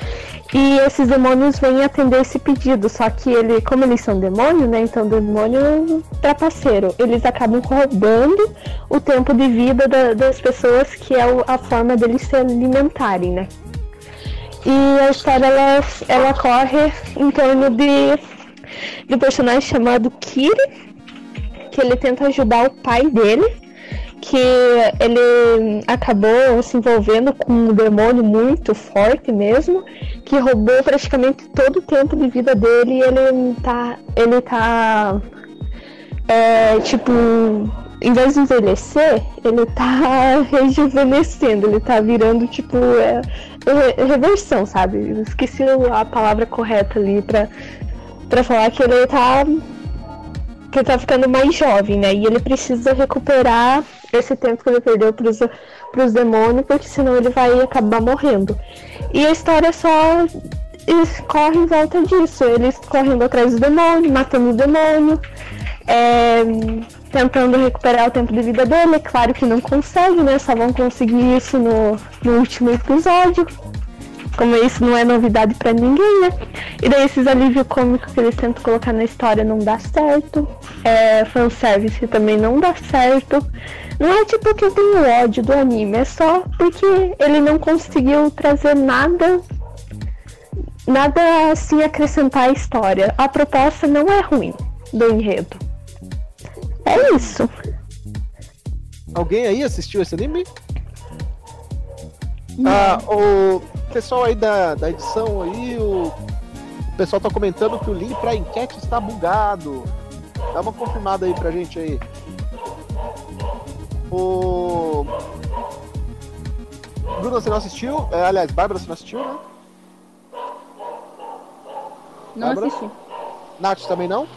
E esses demônios vêm atender esse pedido, só que ele, como eles são demônios, né? Então demônio é trapaceiro. Eles acabam roubando o tempo de vida da- das pessoas, que é a forma deles se alimentarem, né? E a história ela, ela corre em torno de, de um personagem chamado Kiri, que ele tenta ajudar o pai dele, que ele acabou se envolvendo com um demônio muito forte mesmo, que roubou praticamente todo o tempo de vida dele e ele tá. ele tá. é, tipo, em vez de envelhecer, ele tá rejuvenescendo, ele tá virando tipo é, re- reversão, sabe? Esqueci a palavra correta ali pra, pra falar que ele tá que tá ficando mais jovem, né? E ele precisa recuperar esse tempo que ele perdeu pros, pros demônios, porque senão ele vai acabar morrendo. E a história só eles correm em volta disso, eles correndo atrás do demônio, matando o demônio, é, tentando recuperar o tempo de vida dele. É claro que não consegue, né? Só vão conseguir isso no, no último episódio. Como isso não é novidade pra ninguém, né? E daí esses alívio cômicos que eles tentam colocar na história não dá certo. É, fanservice também não dá certo. Não é tipo que eu tenho ódio do anime, é só porque ele não conseguiu trazer nada. Nada assim acrescentar à história. A proposta não é ruim do enredo. É isso. Alguém aí assistiu esse anime? Ah, o pessoal aí da, da edição aí, o... o pessoal tá comentando que o link pra enquete está bugado. Dá uma confirmada aí pra gente aí. O. Bruno, você não assistiu? É, aliás, Bárbara, você não assistiu, né? Não Bárbara? assisti. Nath também não?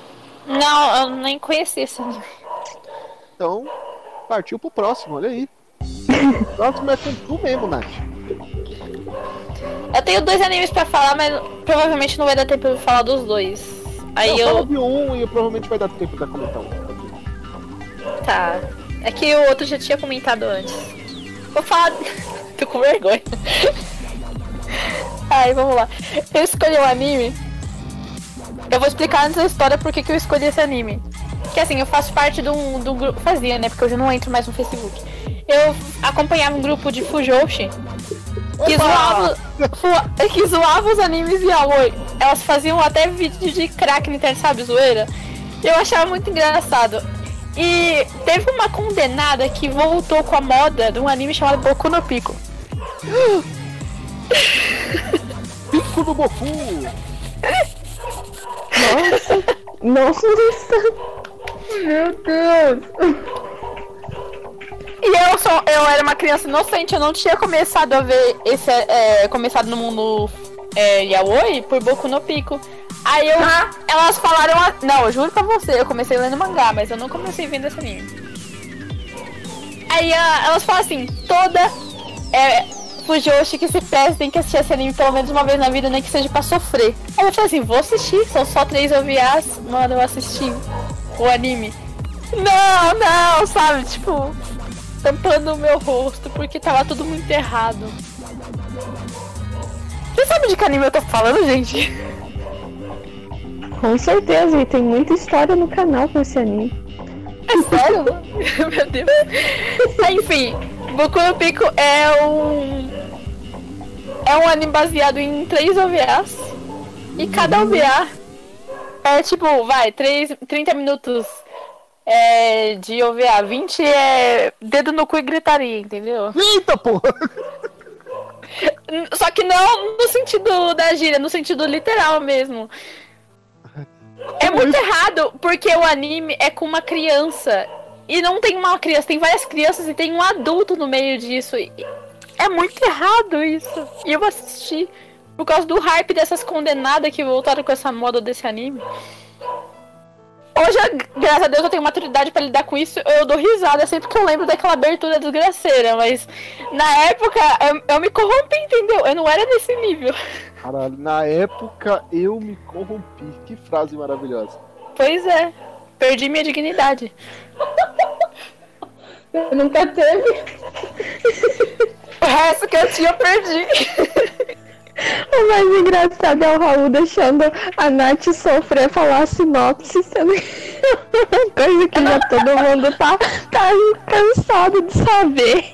Não, eu nem conheci esse anime. Então, partiu pro próximo, olha aí. O próximo é com tu mesmo, Nath. Eu tenho dois animes pra falar, mas provavelmente não vai dar tempo de falar dos dois. Aí Não, eu. de um e provavelmente vai dar tempo de comentar um. Tá. É que o outro já tinha comentado antes. Vou falar. Tô com vergonha. Ai, vamos lá. Eu escolhi um anime. Eu vou explicar antes a história por que eu escolhi esse anime. Que assim, eu faço parte um, do grupo. Fazia, né? Porque hoje eu não entro mais no Facebook. Eu acompanhava um grupo de Fujoshi que zoava, que zoava os animes yaoi. Elas faziam até vídeo de crack na internet, sabe, zoeira? Eu achava muito engraçado. E teve uma condenada que voltou com a moda de um anime chamado Boku no Pico. Pico do Boku! Nossa, Meu Deus! E eu sou, eu era uma criança inocente, eu não tinha começado a ver esse, é, começado no mundo é, yaoi por Boku no Pico. Aí eu, elas falaram, a- não, eu juro pra você, eu comecei lendo mangá, mas eu não comecei vendo esse anime. Aí a- elas falam assim, toda é, Fujoshi que se presta tem que assistir esse anime pelo menos uma vez na vida, nem que seja pra sofrer. Aí eu falei assim, vou assistir, são só três OVAs, mano, eu assisti o anime. Não, não, sabe, tipo, tampando o meu rosto, porque tava tudo muito errado. Você sabe de que anime eu tô falando, gente? com certeza, e tem muita história no canal com esse anime. É sério? Meu Deus. Ah, Enfim, Boku no Pico é um. É um anime baseado em três OVAs. E cada OVA é tipo, vai, 3, 30 minutos é, de OVA. 20 é dedo no cu e gritaria, entendeu? Eita, porra! Só que não no sentido da gíria, no sentido literal mesmo. É muito errado, porque o anime é com uma criança. E não tem uma criança, tem várias crianças e tem um adulto no meio disso. E é muito errado isso. E eu assisti por causa do hype dessas condenadas que voltaram com essa moda desse anime. Hoje, graças a Deus, eu tenho maturidade pra lidar com isso. Eu dou risada sempre que eu lembro daquela abertura desgraceira. Mas na época eu, eu me corrompi, entendeu? Eu não era desse nível. Caralho, na época eu me corrompi. Que frase maravilhosa. Pois é. Perdi minha dignidade. Nunca teve. O resto que eu tinha, eu perdi. O mais engraçado é o Raul deixando a Nath sofrer falar a sinopse, sendo coisa que já todo mundo tá, tá cansado de saber.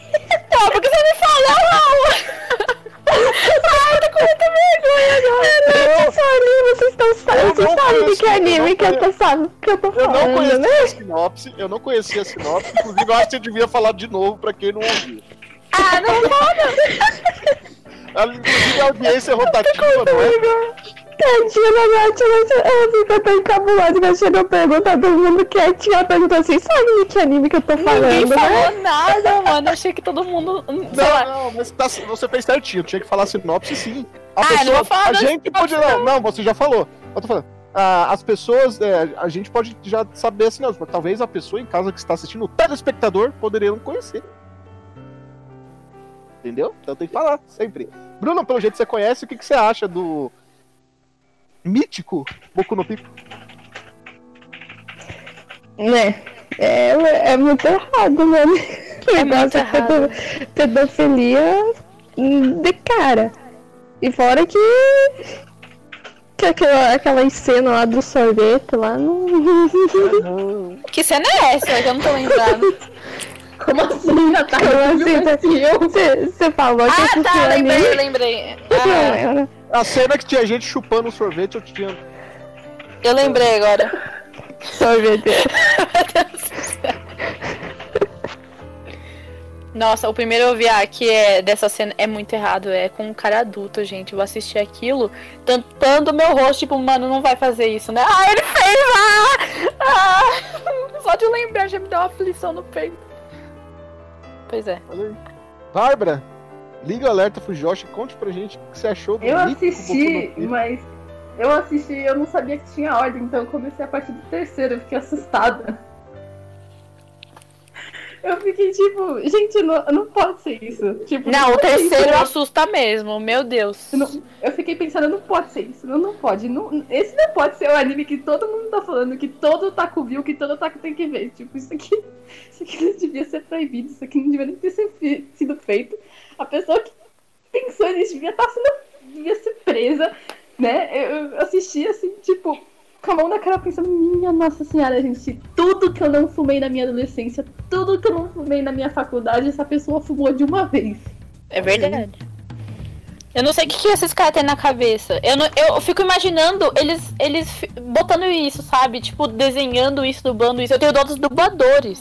Não, porque você me fala, Raul. Ai, eu tô com muita vergonha agora. Nath, Sorinho, vocês estão sabendo, Eu vocês não sabem de que eu anime não que eu tô, sabe, que eu tô Eu não falando, conhecia né? a sinopse, eu não conhecia a sinopse, inclusive eu acho que você devia falar de novo pra quem não ouviu. Ah, não foda. A- Inclusive a audiência é rotativa, não é? Tadinha da Nath, ela, fica tão encabulada que ela chega a perguntar todo mundo quietinho, ela pergunta assim, sabe de que anime que eu tô Ninguém falando, né? falou nada, mano. Achei que todo mundo. Sei Não, lá. não, mas tá- você fez certinho, tinha que falar sinopse sim. A Ah, eu não pessoa, vou falar a gente pode. Não, não, você já falou. Eu tô falando. ah, as pessoas, é, a gente pode já saber a sinopse, mas talvez a pessoa em casa que está assistindo, o telespectador, poderia não conhecer. Entendeu? Então tem que falar, sempre. Bruno, pelo jeito que você conhece, o que, que você acha do mítico Boku no Pico? Né? É, é muito errado, né? É Negócio de pedo- pedofilia de cara. E fora que. Que aquela, aquela cena lá do sorvete lá não. Que cena é essa? Eu não tô lembrando. Como assim, Natália? Como assim, Você você falou que Ah, tá, lembrei, lembrei. Ah. A cena que tinha gente chupando um sorvete, eu tinha. eu lembrei agora. Sorvete. Nossa, o primeiro OVA que é dessa cena é muito errado. É com um cara adulto, gente. Eu assisti aquilo tampando meu rosto, tipo, mano, não vai fazer isso, né? Ah, ele fez! Ah! Ah! Só de lembrar já me dá uma aflição no peito. Pois é. Olha aí. Bárbara, liga o alerta Fujoshi, conte pra gente o que você achou do Eu assisti, mas eu assisti e eu não sabia que tinha ordem, então eu comecei a partir do terceiro, eu fiquei assustada. Eu fiquei tipo, gente, não, não pode ser isso. Tipo, Não, o ser isso, terceiro não. assusta mesmo, meu Deus. Eu não- Eu fiquei pensando, não pode ser isso, não, não pode. Não, esse não pode ser o anime que todo mundo tá falando, que todo taco viu, que todo taco tem que ver. Tipo, isso aqui, isso aqui não devia ser proibido, isso aqui não devia nem ter sido feito. A pessoa que pensou nisso devia estar sendo. devia ser presa, né? Eu, eu assisti assim, tipo, com a mão na cara pensando, minha nossa senhora, gente, tudo que eu não fumei na minha adolescência, tudo que eu não fumei na minha faculdade, essa pessoa fumou de uma vez. É verdade. Eu não sei o que, que esses caras têm na cabeça. Eu, não- eu fico imaginando eles, eles botando isso, sabe? Tipo, desenhando isso, dublando isso. Eu tenho dó dos dubladores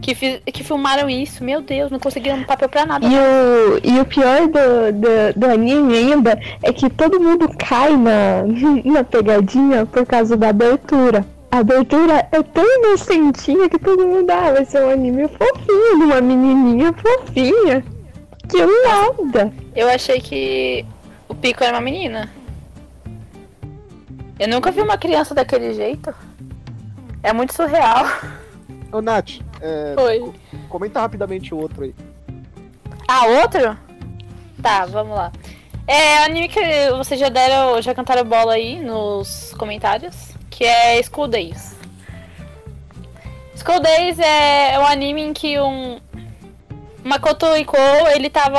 que, fi- que filmaram isso. Meu Deus, não conseguiram papel pra nada. E o, e o pior do, do, do anime ainda é que todo mundo cai na, na pegadinha por causa da abertura. A abertura é tão inocentinha que todo mundo, ah, vai ser um anime fofinho, de uma menininha fofinha. Que nada. Eu achei que o Pico era uma menina. Eu nunca vi uma criança daquele jeito. É muito surreal. Ô, Nath, é, Oi. comenta rapidamente o outro aí. Ah, outro? Tá, vamos lá. É anime que vocês já deram, já cantaram bola aí nos comentários, que é School Days. School Days é, é um anime em que um Makoto Iko, ele tava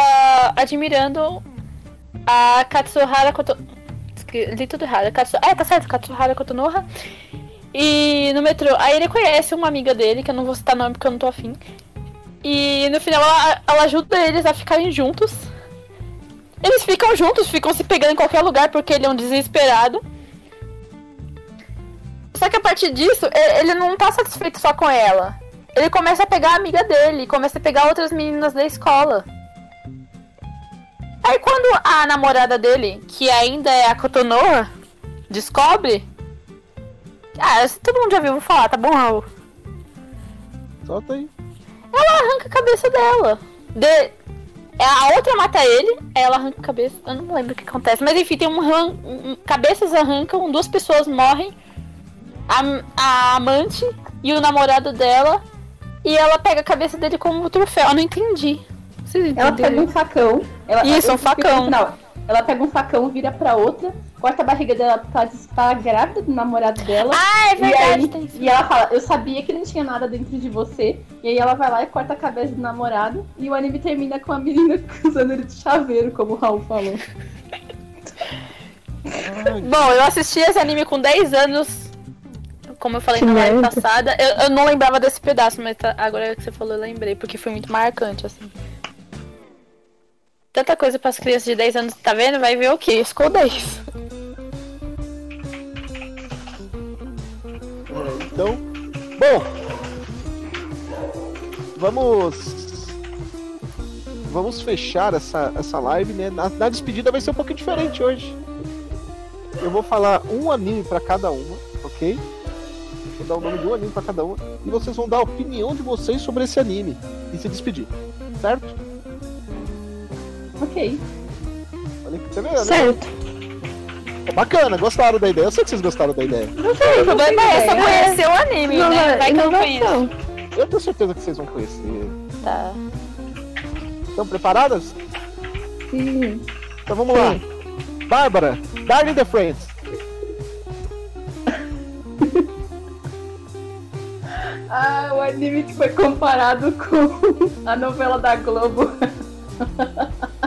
admirando a Katsuhara Koto... Li tudo errado. Katsu... É, tá certo, Katsuhara Kotonoha. E no metrô, aí ele conhece uma amiga dele, que eu não vou citar nome porque eu não tô afim. E no final ela, ela ajuda eles a ficarem juntos. Eles ficam juntos, ficam se pegando em qualquer lugar porque ele é um desesperado. Só que a partir disso, ele não tá satisfeito só com ela. Ele começa a pegar a amiga dele, começa a pegar outras meninas da escola. Aí quando a namorada dele, que ainda é a Kotonoha, descobre. Ah, todo mundo já viu falar, tá bom, Raul? Solta aí. ela arranca a cabeça dela. De... é, A outra mata ele, ela arranca a cabeça. Eu não lembro o que acontece. Mas enfim, tem um, ran... cabeças arrancam, duas pessoas morrem. A, a amante e o namorado dela. E ela pega a cabeça dele como troféu. Eu não entendi. Vocês Ela pega entenderam? um facão. Ela, Isso, um facão. final. Ela pega um facão, vira pra outra, corta a barriga dela porque ela diz que tá grávida do namorado dela. Ah, é E, verdade. aí, tem isso. e ela fala, eu sabia que não tinha nada dentro de você. E aí ela vai lá e corta a cabeça do namorado. E o anime termina com a menina usando ele de chaveiro, como o Raul falou. Bom, eu assisti esse anime com 10 anos. Como eu falei Que na live passada. Eu, eu não lembrava desse pedaço, mas tá- agora que você falou, eu lembrei, porque foi muito marcante, assim. Tanta coisa para as crianças de 10 anos, tá vendo? Vai ver o quê? School Days. Então, bom, vamos vamos fechar essa, essa live, né? Na, na despedida vai ser um pouquinho diferente hoje. Eu vou falar um anime pra cada uma, ok? Vou dar o nome de um anime pra cada uma e vocês vão dar a opinião de vocês sobre esse anime e se despedir, certo? Ok. Olha né? Certo. É bacana, gostaram da ideia. Eu sei que vocês gostaram da ideia. O problema é só conhecer o anime, né? Vai que eu não conheço. Eu tenho certeza que vocês vão conhecer. Tá. Estão preparadas? Sim. Então vamos lá. Bárbara, Darling the Friends. Ah, o anime que foi comparado com a novela da Globo.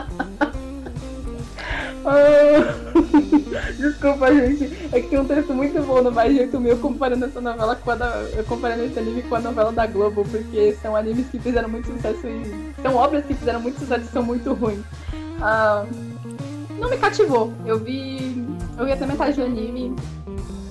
Desculpa, gente. É que tem um texto muito bom no Mais Jeito Meu comparando essa novela com a da, comparando esse anime com a novela da Globo, porque são animes que fizeram muito sucesso e. São obras que fizeram muito sucesso e são muito ruins. Ah, não me cativou. Eu vi. Eu vi até metade do anime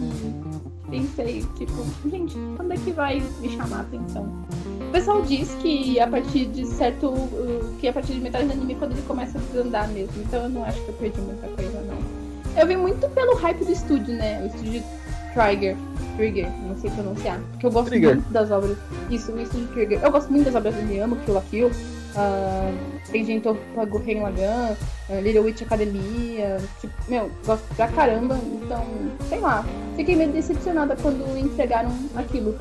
e pensei, tipo, gente, quando é que vai me chamar a atenção? O pessoal diz que a partir de certo. uh, que a partir de metade do anime é quando ele começa a desandar mesmo. Então eu não acho que eu perdi muita coisa, não. Eu vi muito pelo hype do estúdio, né? O estúdio Trigger. Trigger, não sei pronunciar. Porque eu gosto Trigger. muito das obras. Isso, o estúdio Trigger. Eu gosto muito das obras do Miyama, Kill la Kill. Uh, Tenjin Gurren Lagann, uh, Little Witch Academia. Tipo, meu, gosto pra caramba. Então, sei lá. Fiquei meio decepcionada quando entregaram aquilo.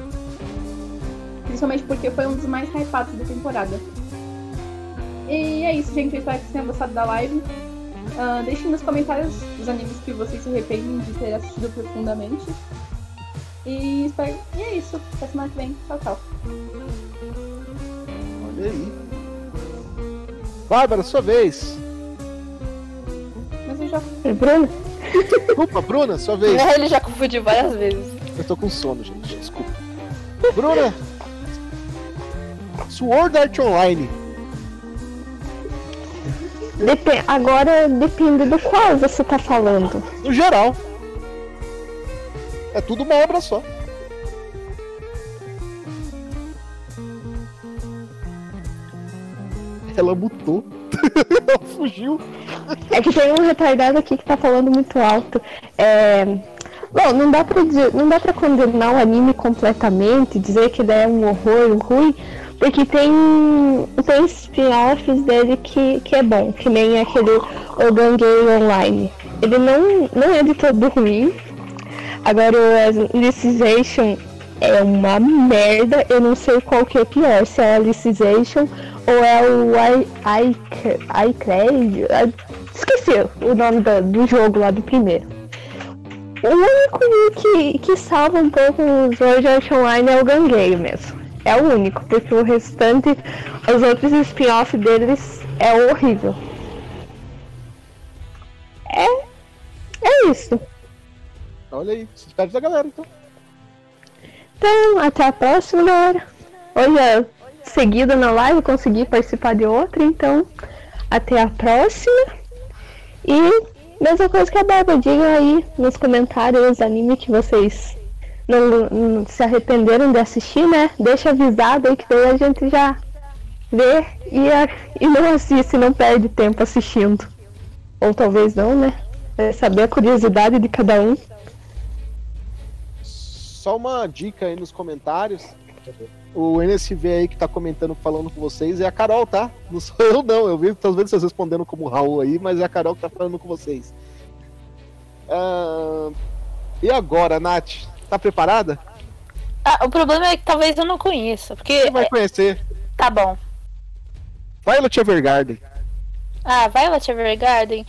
Principalmente porque foi um dos mais hypados da temporada. E é isso, gente. Eu espero que vocês tenham gostado da live. Ah, deixem nos comentários os animes que vocês se arrependem de ter assistido profundamente. E espero. E é isso. Até semana que vem. Tchau, tchau. Olha aí. Bárbara, sua vez. Mas eu já. É, Bruno? Desculpa, Bruna, sua vez. Ele já confundiu várias vezes. Eu tô com sono, gente. Desculpa. Bruna. Sword Art Online. Depen agora depende do qual você tá falando. No geral. É tudo uma obra só. Ela mutou. Ela fugiu. É que tem um retardado aqui que tá falando muito alto. É... Bom, não dá pra dizer, não dá pra condenar o anime completamente, dizer que ele é um horror ruim, porque tem, tem spin-offs dele que, que é bom, que nem aquele Ogangay Online. Ele não, não é de todo ruim. Agora o Alicization é uma merda, eu não sei qual que é pior, se é Alicization ou é o iCred. Esqueci o nome do, do jogo lá do primeiro. O único que, que salva um pouco o Sword Art Online é o Gangueio mesmo. É o único, porque o restante, os outros spin-off deles é horrível. É. É isso. Olha aí, se despede da galera então. Então, até a próxima, galera. Hoje é seguida na live, consegui participar de outra, então até a próxima. E mesma coisa que a Barba, digam aí nos comentários os animes que vocês não, não, se arrependeram de assistir, né? Deixa avisado aí que daí a gente já vê e, e não assiste, não perde tempo assistindo. Ou talvez não, né? É saber a curiosidade de cada um. Só uma dica aí nos comentários. O NSV aí que tá comentando, falando com vocês, é a Carol, tá? Não sou eu, não. Eu vi, tô vendo vocês respondendo como Raul aí, mas é a Carol que tá falando com vocês. Uh... E agora, Nath? Tá preparada? Ah, o problema é que talvez eu não conheça, porque... Você vai conhecer. Tá bom. Violet Evergarden. Ah, Violet Evergarden.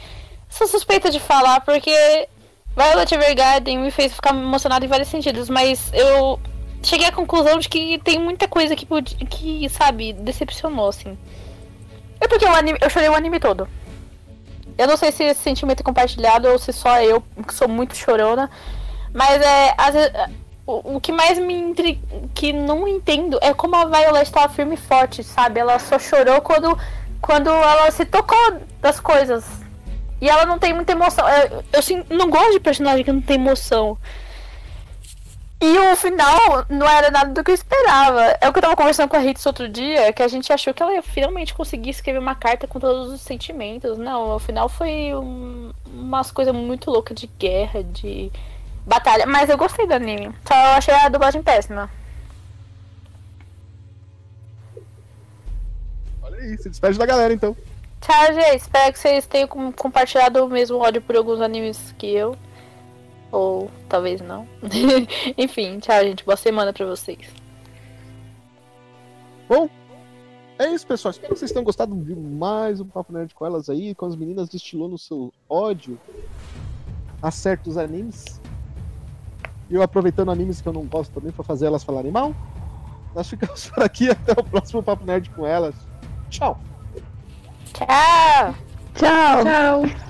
Sou suspeita de falar porque Violet Evergarden me fez ficar emocionado em vários sentidos, mas eu cheguei à conclusão de que tem muita coisa que, que sabe, decepcionou, assim. É porque o anime, eu chorei o anime todo. Eu não sei se esse sentimento é compartilhado ou se só eu, que sou muito chorona. Mas é. O, o que mais me intriga. que não entendo é como a Violet estava firme e forte, sabe? Ela só chorou quando, quando ela se tocou das coisas. E ela não tem muita emoção. Eu, eu, não gosto de personagem que não tem emoção. E o final não era nada do que eu esperava. É o que eu tava conversando com a Hitz outro dia, que a gente achou que ela ia finalmente conseguir escrever uma carta com todos os sentimentos. Não, o final foi um, umas coisas muito loucas de guerra, de batalha. Mas eu gostei do anime. Só eu achei a dublagem péssima. Olha aí, se despede da galera então. Tchau, gente. Espero que vocês tenham compartilhado o mesmo ódio por alguns animes que eu. Ou talvez não. Enfim, tchau, gente. Boa semana pra vocês. Bom, é isso, pessoal. Espero que vocês tenham gostado de mais um Papo Nerd com elas aí, com as meninas destilando seu ódio a certos animes. E eu aproveitando animes que eu não gosto também pra fazer elas falarem mal. Nós ficamos por aqui. Até o próximo Papo Nerd com elas. Tchau. Tchau. Tchau. Tchau.